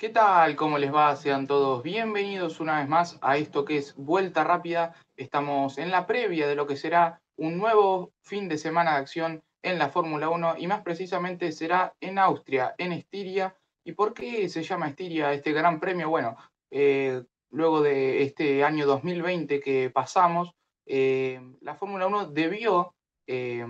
¿Qué tal? ¿Cómo les va? Sean todos bienvenidos una vez más a esto que es Vuelta Rápida. Estamos en la previa de lo que será un nuevo fin de semana de acción en la Fórmula 1 y más precisamente será en Austria, en Estiria. ¿Y por qué se llama Estiria este gran premio? Bueno, eh, luego de este año 2020 que pasamos, eh, la Fórmula 1 debió eh,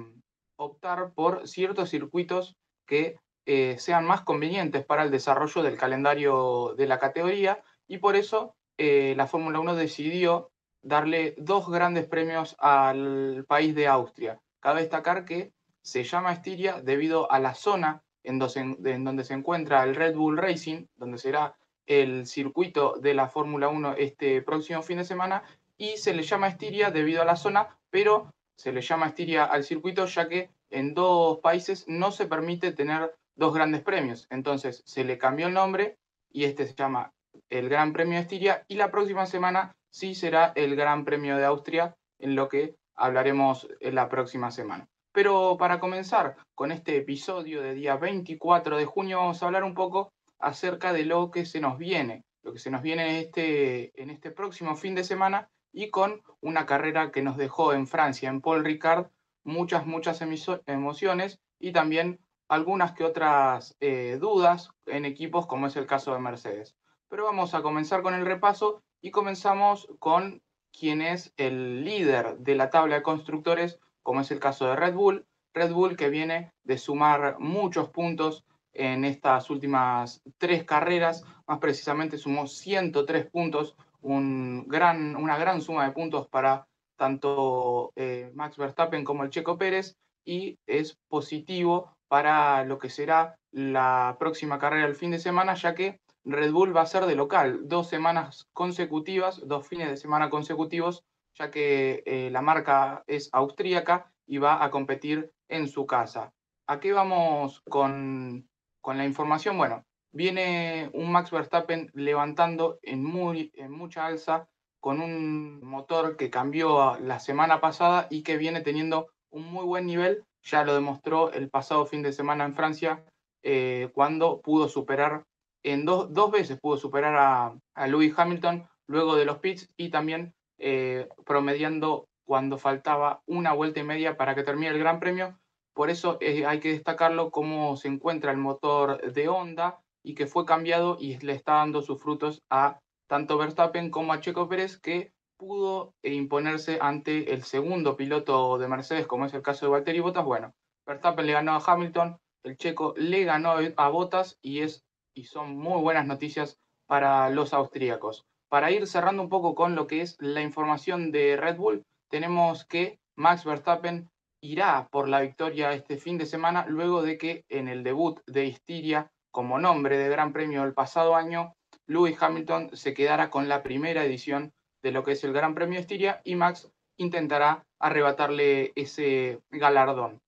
optar por ciertos circuitos que eh, sean más convenientes para el desarrollo del calendario de la categoría y por eso eh, la Fórmula 1 decidió darle dos grandes premios al país de Austria. Cabe destacar que se llama Estiria debido a la zona en, donde se encuentra el Red Bull Racing, donde será el circuito de la Fórmula 1 este próximo fin de semana, y se le llama Estiria debido a la zona, pero se le llama Estiria al circuito ya que en dos países no se permite tener dos grandes premios. Entonces se le cambió el nombre y este se llama el Gran Premio de Estiria y la próxima semana sí será el Gran Premio de Austria, en lo que hablaremos la próxima semana. Pero para comenzar con este episodio de día 24 de junio, vamos a hablar un poco acerca de lo que se nos viene, lo que se nos viene en este, en este próximo fin de semana y con una carrera que nos dejó en Francia, en Paul Ricard, muchas, muchas emociones y también algunas que otras eh, dudas en equipos, como es el caso de Mercedes. Pero vamos a comenzar con el repaso y comenzamos con quien es el líder de la tabla de constructores, como es el caso de Red Bull. Red Bull que viene de sumar muchos puntos en estas últimas tres carreras, más precisamente sumó 103 puntos, un gran, una gran suma de puntos para tanto eh, Max Verstappen como el Checo Pérez y es positivo para lo que será la próxima carrera el fin de semana, ya que Red Bull va a ser de local, dos semanas consecutivas, dos fines de semana consecutivos, ya que eh, la marca es austríaca y va a competir en su casa. ¿A qué vamos con, con la información? Bueno, viene un Max Verstappen levantando en, muy, en mucha alza con un motor que cambió la semana pasada y que viene teniendo un muy buen nivel ya lo demostró el pasado fin de semana en Francia, eh, cuando pudo superar, en dos, dos veces pudo superar a, a, Lewis Hamilton luego de los pits y también eh, promediando cuando faltaba una vuelta y media para que termine el Gran Premio. Por eso eh, hay que destacarlo cómo se encuentra el motor de Honda y que fue cambiado y le está dando sus frutos a tanto Verstappen como a Checo Pérez, que pudo imponerse ante el segundo piloto de Mercedes, como es el caso de Valtteri Bottas. Bueno, Verstappen le ganó a Hamilton, el checo le ganó a Bottas y, es, y son muy buenas noticias para los austríacos. Para ir cerrando un poco con lo que es la información de Red Bull, tenemos que Max Verstappen irá por la victoria este fin de semana luego de que en el debut de Estiria como nombre de Gran Premio el pasado año, Lewis Hamilton se quedara con la primera edición de lo que es el Gran Premio de Estiria y Max intentará arrebatarle ese galardón.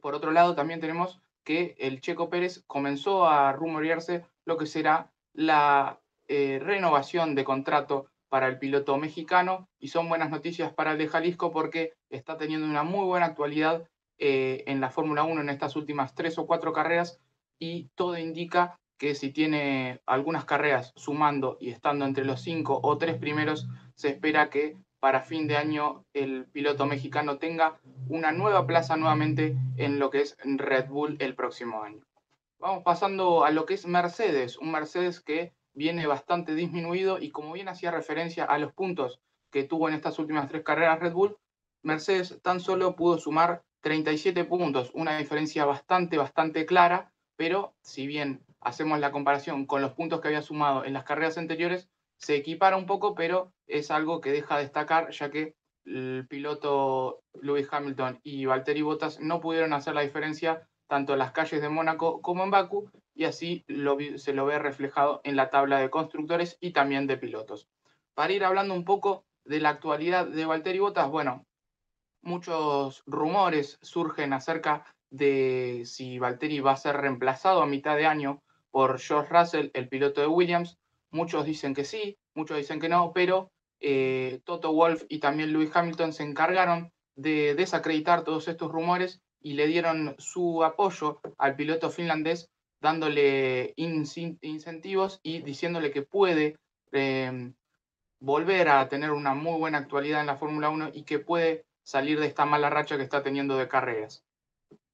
Por otro lado, también tenemos que el Checo Pérez comenzó a rumorearse lo que será la eh, renovación de contrato para el piloto mexicano y son buenas noticias para el de Jalisco porque está teniendo una muy buena actualidad eh, en la Fórmula 1 en estas últimas tres o cuatro carreras y todo indica que si tiene algunas carreras sumando y estando entre los cinco o tres primeros, se espera que para fin de año el piloto mexicano tenga una nueva plaza nuevamente en lo que es Red Bull el próximo año. Vamos pasando a lo que es Mercedes, un Mercedes que viene bastante disminuido y como bien hacía referencia a los puntos que tuvo en estas últimas tres carreras Red Bull, Mercedes tan solo pudo sumar 37 puntos, una diferencia bastante, bastante clara, pero si bien hacemos la comparación con los puntos que había sumado en las carreras anteriores, se equipara un poco, pero es algo que deja de destacar, ya que el piloto Lewis Hamilton y Valtteri Bottas no pudieron hacer la diferencia tanto en las calles de Mónaco como en Baku, y así se lo ve reflejado en la tabla de constructores y también de pilotos. Para ir hablando un poco de la actualidad de Valtteri Bottas, bueno, muchos rumores surgen acerca de si Valtteri va a ser reemplazado a mitad de año por George Russell, el piloto de Williams. Muchos dicen que sí, muchos dicen que no, pero eh, Toto Wolf y también Lewis Hamilton se encargaron de desacreditar todos estos rumores y le dieron su apoyo al piloto finlandés dándole incentivos y diciéndole que puede em, volver a tener una muy buena actualidad en la Fórmula 1 y que puede salir de esta mala racha que está teniendo de carreras.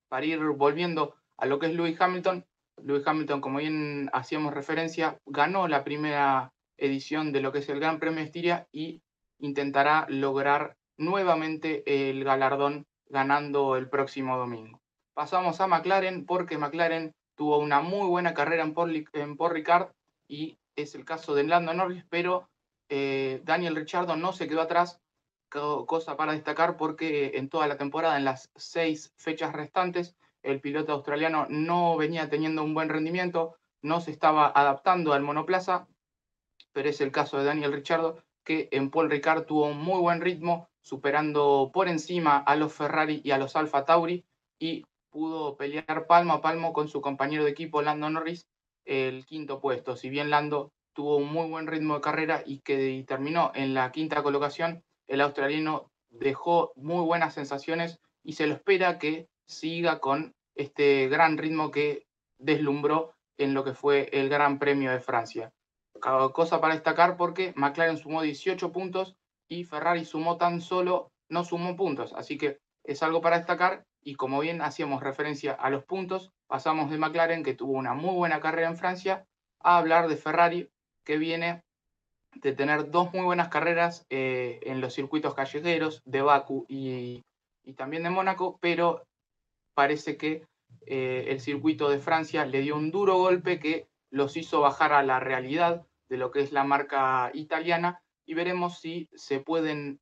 Para ir volviendo a lo que es Lewis Hamilton, Lewis Hamilton, como bien hacíamos referencia, ganó la primera edición de lo que es el Gran Premio de Estiria y intentará lograr nuevamente el galardón ganando el próximo domingo. Pasamos a McLaren porque McLaren tuvo una muy buena carrera en Paul, en Ricard y es el caso de Lando Norris, pero eh, Daniel Ricciardo no se quedó atrás, cosa para destacar porque en toda la temporada, en las seis fechas restantes, el piloto australiano no venía teniendo un buen rendimiento, no se estaba adaptando al monoplaza, pero es el caso de Daniel Ricciardo, que en Paul Ricard tuvo un muy buen ritmo, superando por encima a los Ferrari y a los Alfa Tauri y pudo pelear palmo a palmo con su compañero de equipo Lando Norris el quinto puesto. Si bien Lando tuvo un muy buen ritmo de carrera y que terminó en la quinta colocación, el australiano dejó muy buenas sensaciones y se lo espera que siga con este gran ritmo que deslumbró en lo que fue el Gran Premio de Francia. Cosa para destacar porque McLaren sumó 18 puntos y Ferrari sumó tan solo, no sumó puntos. Así que es algo para destacar y como bien hacíamos referencia a los puntos, pasamos de McLaren, que tuvo una muy buena carrera en Francia, a hablar de Ferrari, que viene de tener dos muy buenas carreras eh, en los circuitos callejeros de Baku y, también de Mónaco, pero parece que eh, el circuito de Francia le dio un duro golpe que los hizo bajar a la realidad de lo que es la marca italiana y veremos si se pueden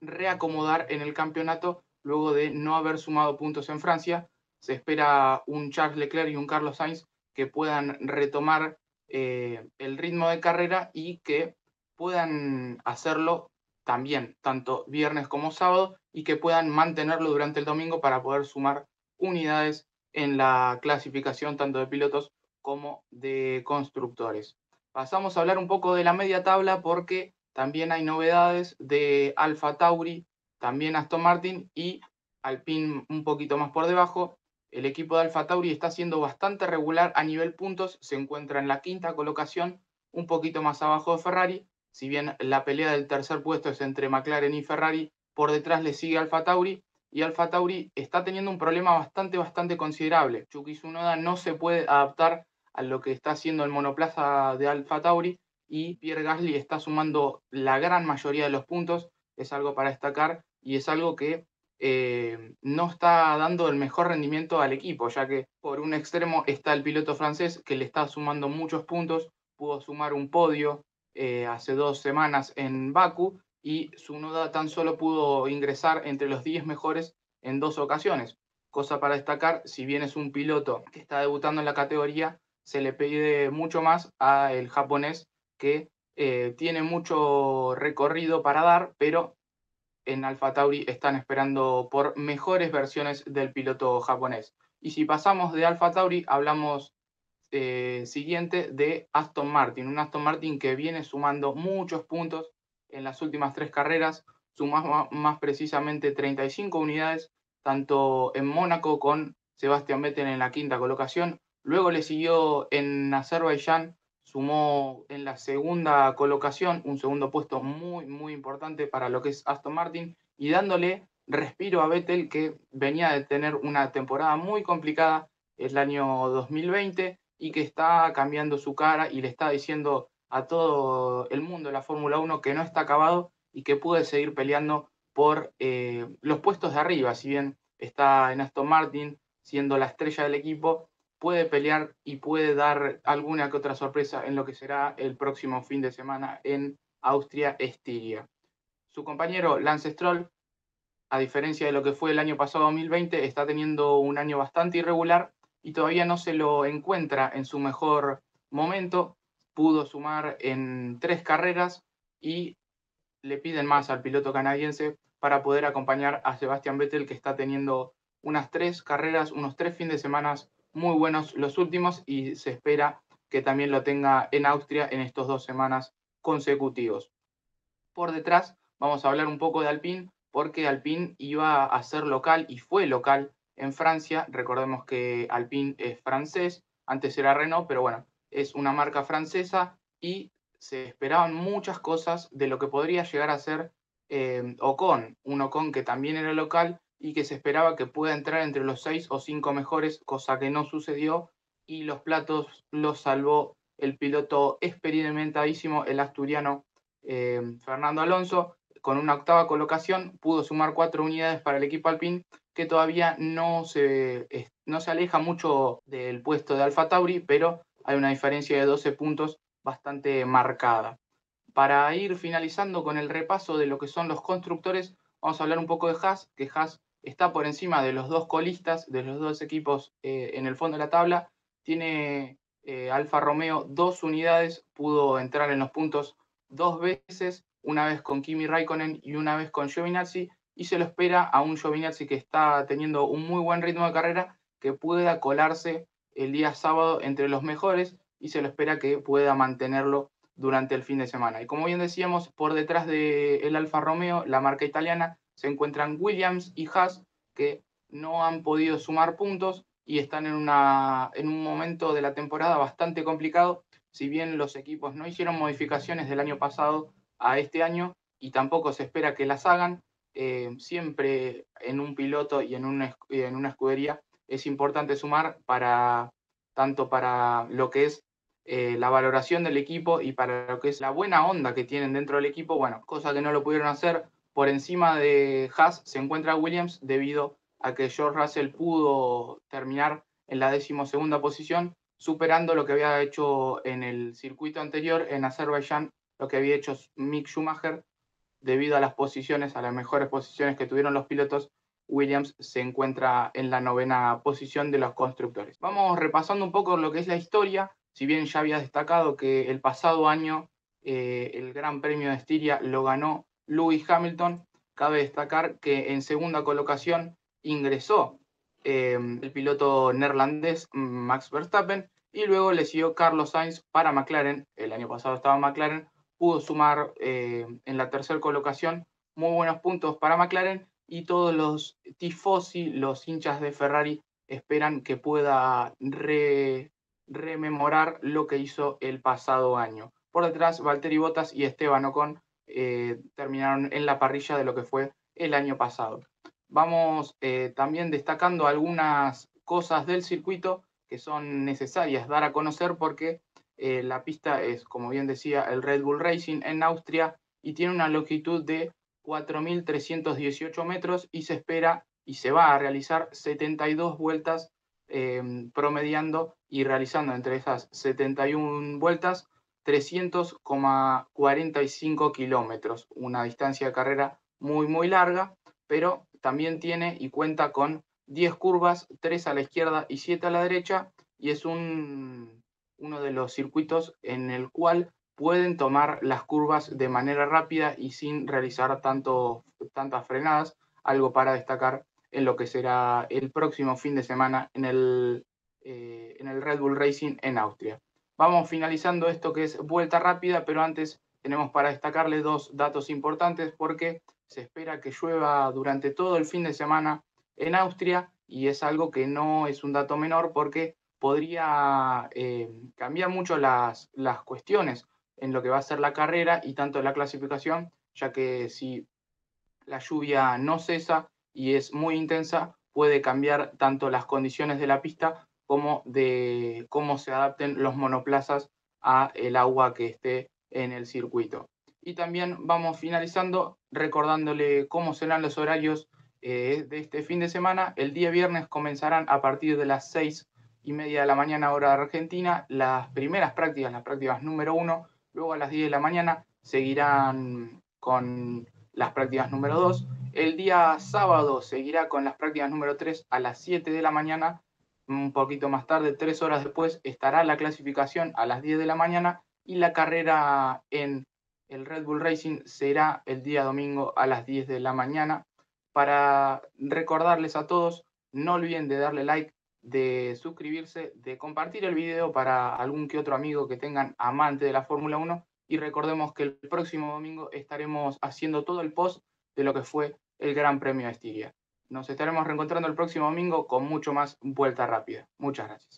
reacomodar en el campeonato luego de no haber sumado puntos en Francia. Se espera un Charles Leclerc y un Carlos Sainz que puedan retomar eh, el ritmo de carrera y que puedan hacerlo también, tanto viernes como sábado, y que puedan mantenerlo durante el domingo para poder sumar unidades en la clasificación tanto de pilotos como de constructores. Pasamos a hablar un poco de la media tabla porque también hay novedades de Alfa Tauri, también Aston Martin y Alpine un poquito más por debajo. El equipo de Alfa Tauri está siendo bastante regular a nivel puntos, se encuentra en la quinta colocación, un poquito más abajo de Ferrari. Si bien la pelea del tercer puesto es entre McLaren y Ferrari, por detrás le sigue Alfa Tauri y Alfa Tauri está teniendo un problema bastante, bastante considerable. Chucky Tsunoda no se puede adaptar a lo que está haciendo el monoplaza de Alfa Tauri y Pierre Gasly está sumando la gran mayoría de los puntos, es algo para destacar y es algo que eh, no está dando el mejor rendimiento al equipo, ya que por un extremo está el piloto francés que le está sumando muchos puntos, pudo sumar un podio eh, hace dos semanas en Baku y su noda tan solo pudo ingresar entre los 10 mejores en dos ocasiones. Cosa para destacar, si bien es un piloto que está debutando en la categoría, se le pide mucho más al japonés que eh, tiene mucho recorrido para dar, pero en Alfa Tauri están esperando por mejores versiones del piloto japonés. Y si pasamos de Alfa Tauri, hablamos eh, siguiente de Aston Martin, un Aston Martin que viene sumando muchos puntos en las últimas tres carreras, suma más precisamente 35 unidades, tanto en Mónaco con Sebastián Vettel en la quinta colocación, luego le siguió en Azerbaiyán sumó en la segunda colocación un segundo puesto muy, muy importante para lo que es Aston Martin y dándole respiro a Vettel que venía de tener una temporada muy complicada el año 2020 y que está cambiando su cara y le está diciendo a todo el mundo la Fórmula 1 que no está acabado y que puede seguir peleando por eh, los puestos de arriba, si bien está en Aston Martin siendo la estrella del equipo, puede pelear y puede dar alguna que otra sorpresa en lo que será el próximo fin de semana en Austria Estiria. Su compañero Lance Stroll, a diferencia de lo que fue el año pasado 2020, está teniendo un año bastante irregular y todavía no se lo encuentra en su mejor momento. Pudo sumar en tres carreras y le piden más al piloto canadiense para poder acompañar a Sebastian Vettel, que está teniendo unas tres carreras, unos tres fines de semana muy buenos los últimos y se espera que también lo tenga en Austria en estos dos semanas consecutivos. Por detrás vamos a hablar un poco de Alpine porque Alpine iba a ser local y fue local en Francia. Recordemos que Alpine es francés, antes era Renault, pero bueno, es una marca francesa y se esperaban muchas cosas de lo que podría llegar a ser eh, Ocon, un Ocon que también era local y que se esperaba que pueda entrar entre los seis o cinco mejores, cosa que no sucedió y los platos los salvó el piloto experimentadísimo, el asturiano eh, Fernando Alonso, con una octava colocación pudo sumar cuatro unidades para el equipo Alpine, que todavía no se, no se aleja mucho del puesto de Alfa Tauri, pero hay una diferencia de 12 puntos bastante marcada. Para ir finalizando con el repaso de lo que son los constructores, vamos a hablar un poco de Haas, que Haas está por encima de los dos colistas, de los dos equipos eh, en el fondo de la tabla. Tiene eh, Alfa Romeo dos unidades, pudo entrar en los puntos dos veces, una vez con Kimi Raikkonen y una vez con Giovinazzi, y se lo espera a un Giovinazzi que está teniendo un muy buen ritmo de carrera, que pueda colarse el día sábado entre los mejores y se lo espera que pueda mantenerlo durante el fin de semana. Y como bien decíamos, por detrás del Alfa Romeo, la marca italiana, se encuentran Williams y Haas, que no han podido sumar puntos y están en, una, en un momento de la temporada bastante complicado. Si bien los equipos no hicieron modificaciones del año pasado a este año y tampoco se espera que las hagan, eh, siempre en un piloto y en una, en una escudería es importante sumar para tanto para lo que es eh, la valoración del equipo y para lo que es la buena onda que tienen dentro del equipo, bueno, cosa que no lo pudieron hacer. Por encima de Haas se encuentra Williams debido a que George Russell pudo terminar en la decimosegunda posición, superando lo que había hecho en el circuito anterior en Azerbaiyán, lo que había hecho Mick Schumacher, debido a las posiciones, a las mejores posiciones que tuvieron los pilotos Williams se encuentra en la novena posición de los constructores. Vamos repasando un poco lo que es la historia. Si bien ya había destacado que el pasado año eh, el Gran Premio de Estiria lo ganó Lewis Hamilton, cabe destacar que en segunda colocación ingresó em, el piloto neerlandés Max Verstappen y luego le siguió Carlos Sainz para McLaren. El año pasado estaba McLaren, pudo sumar eh, en la tercera colocación muy buenos puntos para McLaren y todos los tifosi, los hinchas de Ferrari, esperan que pueda rememorar lo que hizo el pasado año. Por detrás, Valtteri Bottas y Esteban Ocon eh, terminaron en la parrilla de lo que fue el año pasado. Vamos eh, también destacando algunas cosas del circuito que son necesarias dar a conocer porque eh, la pista es, como bien decía, el Red Bull Racing en Austria y tiene una longitud de 4.318 metros y se espera y se va a realizar 72 vueltas em, promediando y realizando entre esas 71 vueltas 300,45 kilómetros, una distancia de carrera muy muy larga, pero también tiene y cuenta con 10 curvas, 3 a la izquierda y 7 a la derecha, y es un, uno de los circuitos en el cual pueden tomar las curvas de manera rápida y sin realizar tanto, tantas frenadas, algo para destacar en lo que será el próximo fin de semana en el, eh, en el Red Bull Racing en Austria. Vamos finalizando esto que es vuelta rápida, pero antes tenemos para destacarle dos datos importantes porque se espera que llueva durante todo el fin de semana en Austria y es algo que no es un dato menor porque podría eh, cambiar mucho las, las cuestiones en lo que va a ser la carrera y tanto la clasificación, ya que si la lluvia no cesa y es muy intensa, puede cambiar tanto las condiciones de la pista como de cómo se adapten los monoplazas a el agua que esté en el circuito. Y también vamos finalizando recordándole cómo serán los horarios eh, de este fin de semana. El día viernes comenzarán a partir de las seis y media de la mañana hora de Argentina las primeras prácticas, las prácticas número uno Luego a las 10 de la mañana seguirán con las prácticas número 2. El día sábado seguirá con las prácticas número 3 a las 7 de la mañana. Un poquito más tarde, tres horas después, estará la clasificación a las 10 de la mañana y la carrera en el Red Bull Racing será el día domingo a las 10 de la mañana. Para recordarles a todos, no olviden de darle like, de suscribirse, de compartir el video para algún que otro amigo que tengan amante de la Fórmula 1 y recordemos que el próximo domingo estaremos haciendo todo el post de lo que fue el Gran Premio de Estiria. Nos estaremos reencontrando el próximo domingo con mucho más vuelta rápida. Muchas gracias.